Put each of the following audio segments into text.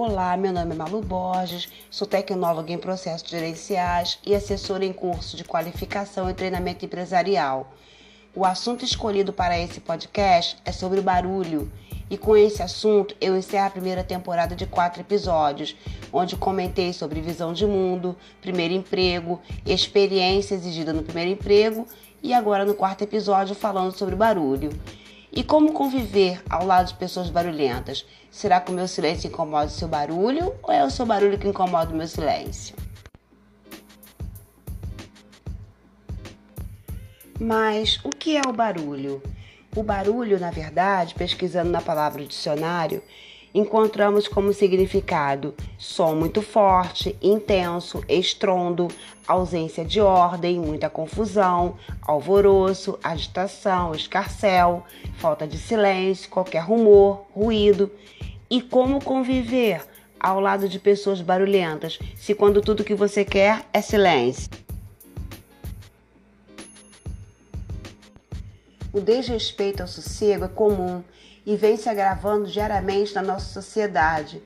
Olá, meu nome é Malu Borges, sou tecnóloga em processos gerenciais e assessora em curso de qualificação e treinamento empresarial. O assunto escolhido para esse podcast é sobre barulho, e com esse assunto eu encerro a primeira temporada de quatro episódios, onde comentei sobre visão de mundo, primeiro emprego, experiência exigida no primeiro emprego e agora no quarto episódio falando sobre barulho. E como conviver ao lado de pessoas barulhentas? Será que o meu silêncio incomoda o seu barulho ou é o seu barulho que incomoda o meu silêncio? Mas o que é o barulho? O barulho, na verdade, pesquisando na palavra dicionário, encontramos como significado som muito forte, intenso, estrondo, ausência de ordem, muita confusão, alvoroço, agitação, escarcel, falta de silêncio, qualquer rumor, ruído. E como conviver ao lado de pessoas barulhentas, se quando tudo que você quer é silêncio? O desrespeito ao sossego é comum e vem se agravando diariamente na nossa sociedade.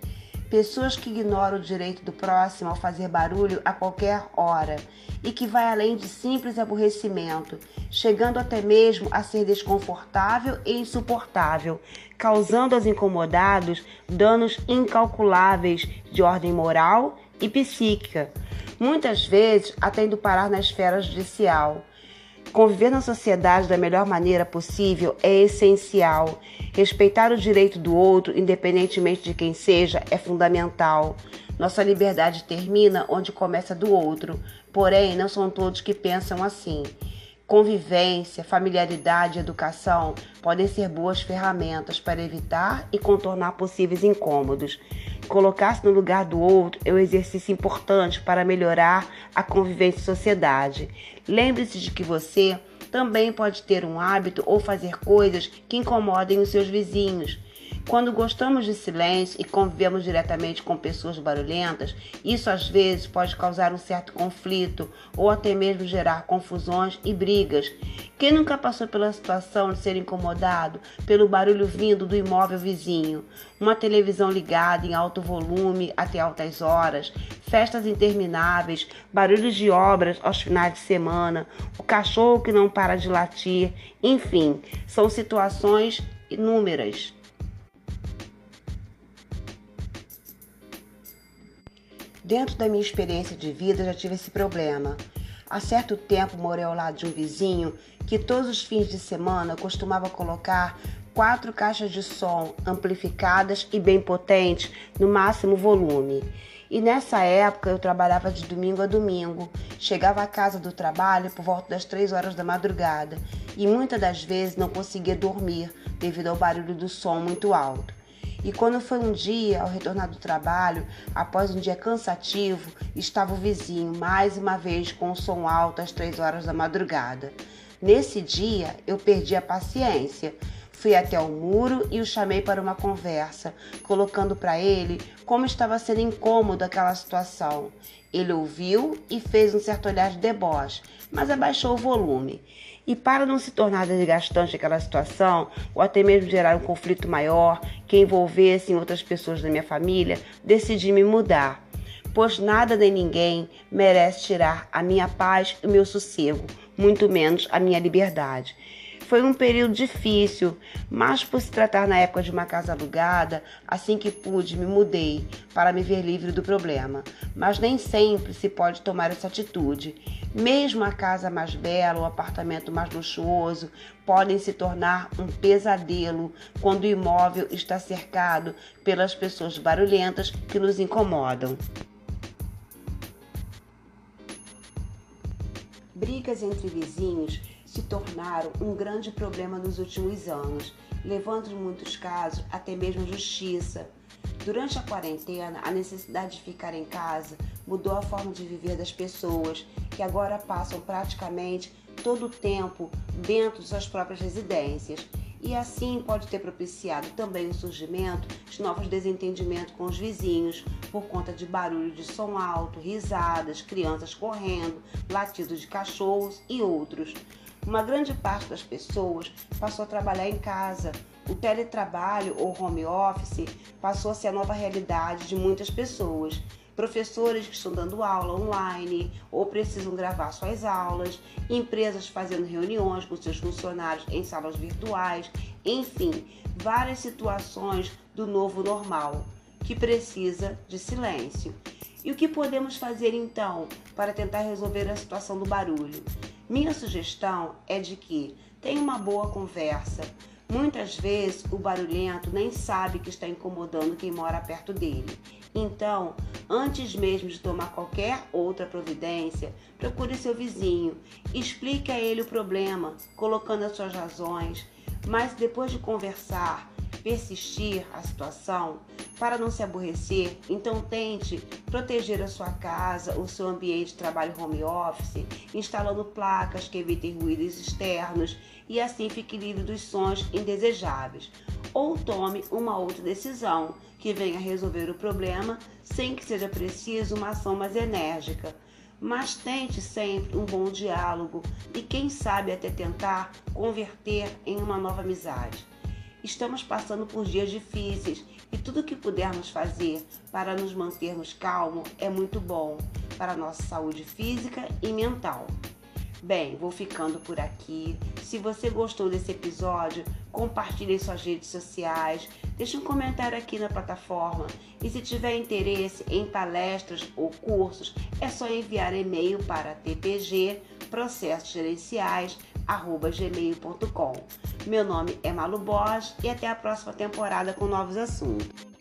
Pessoas que ignoram o direito do próximo ao fazer barulho a qualquer hora e que vai além de simples aborrecimento, chegando até mesmo a ser desconfortável e insuportável, causando aos incomodados danos incalculáveis de ordem moral e psíquica, muitas vezes até indo parar na esfera judicial. Conviver na sociedade da melhor maneira possível é essencial. Respeitar o direito do outro, independentemente de quem seja, é fundamental. Nossa liberdade termina onde começa do outro, porém, não são todos que pensam assim. Convivência, familiaridade e educação podem ser boas ferramentas para evitar e contornar possíveis incômodos. Colocar-se no lugar do outro é um exercício importante para melhorar a convivência em sociedade. Lembre-se de que você também pode ter um hábito ou fazer coisas que incomodem os seus vizinhos. Quando gostamos de silêncio e convivemos diretamente com pessoas barulhentas, isso às vezes pode causar um certo conflito ou até mesmo gerar confusões e brigas. Quem nunca passou pela situação de ser incomodado pelo barulho vindo do imóvel vizinho? Uma televisão ligada em alto volume até altas horas, festas intermináveis, barulhos de obras aos finais de semana, o cachorro que não para de latir, enfim, são situações inúmeras. Dentro da minha experiência de vida, já tive esse problema. Há certo tempo morei ao lado de um vizinho que todos os fins de semana costumava colocar quatro caixas de som amplificadas e bem potentes, no máximo volume. E nessa época eu trabalhava de domingo a domingo. Chegava à casa do trabalho por volta das três horas da madrugada e muitas das vezes não conseguia dormir devido ao barulho do som muito alto. E quando foi um dia, ao retornar do trabalho, após um dia cansativo, estava o vizinho mais uma vez com o som alto às três horas da madrugada. Nesse dia, eu perdi a paciência. Fui até o muro e o chamei para uma conversa, colocando para ele como estava sendo incômodo aquela situação. Ele ouviu e fez um certo olhar de deboche, mas abaixou o volume. E para não se tornar desgastante aquela situação, ou até mesmo gerar um conflito maior que envolvesse outras pessoas da minha família, decidi me mudar. Pois nada nem ninguém merece tirar a minha paz e o meu sossego, muito menos a minha liberdade. Foi um período difícil, mas por se tratar na época de uma casa alugada, assim que pude, me mudei para me ver livre do problema. Mas nem sempre se pode tomar essa atitude. Mesmo a casa mais bela, o apartamento mais luxuoso, podem se tornar um pesadelo quando o imóvel está cercado pelas pessoas barulhentas que nos incomodam. Brigas entre vizinhos se tornaram um grande problema nos últimos anos, levando em muitos casos até mesmo justiça. Durante a quarentena, a necessidade de ficar em casa mudou a forma de viver das pessoas, que agora passam praticamente todo o tempo dentro de suas próprias residências. E assim pode ter propiciado também o surgimento de novos desentendimentos com os vizinhos, por conta de barulho de som alto, risadas, crianças correndo, latidos de cachorros e outros. Uma grande parte das pessoas passou a trabalhar em casa. O teletrabalho ou home office passou a ser a nova realidade de muitas pessoas professores que estão dando aula online ou precisam gravar suas aulas, empresas fazendo reuniões com seus funcionários em salas virtuais, enfim, várias situações do novo normal que precisa de silêncio. E o que podemos fazer então para tentar resolver a situação do barulho? Minha sugestão é de que tenha uma boa conversa. Muitas vezes o barulhento nem sabe que está incomodando quem mora perto dele. Então, antes mesmo de tomar qualquer outra providência, procure seu vizinho, explique a ele o problema, colocando as suas razões, mas depois de conversar, persistir a situação, para não se aborrecer, então tente proteger a sua casa, o seu ambiente de trabalho home office, instalando placas que evitem ruídos externos e assim fique livre dos sons indesejáveis. Ou tome uma outra decisão que venha resolver o problema sem que seja preciso uma ação mais enérgica. Mas tente sempre um bom diálogo e, quem sabe, até tentar converter em uma nova amizade. Estamos passando por dias difíceis e tudo o que pudermos fazer para nos mantermos calmos é muito bom para a nossa saúde física e mental. Bem, vou ficando por aqui. Se você gostou desse episódio, compartilhe em suas redes sociais, deixe um comentário aqui na plataforma. E se tiver interesse em palestras ou cursos, é só enviar e-mail para tpg processosgerenciais@gmail.com. Meu nome é Malu Borges e até a próxima temporada com novos assuntos.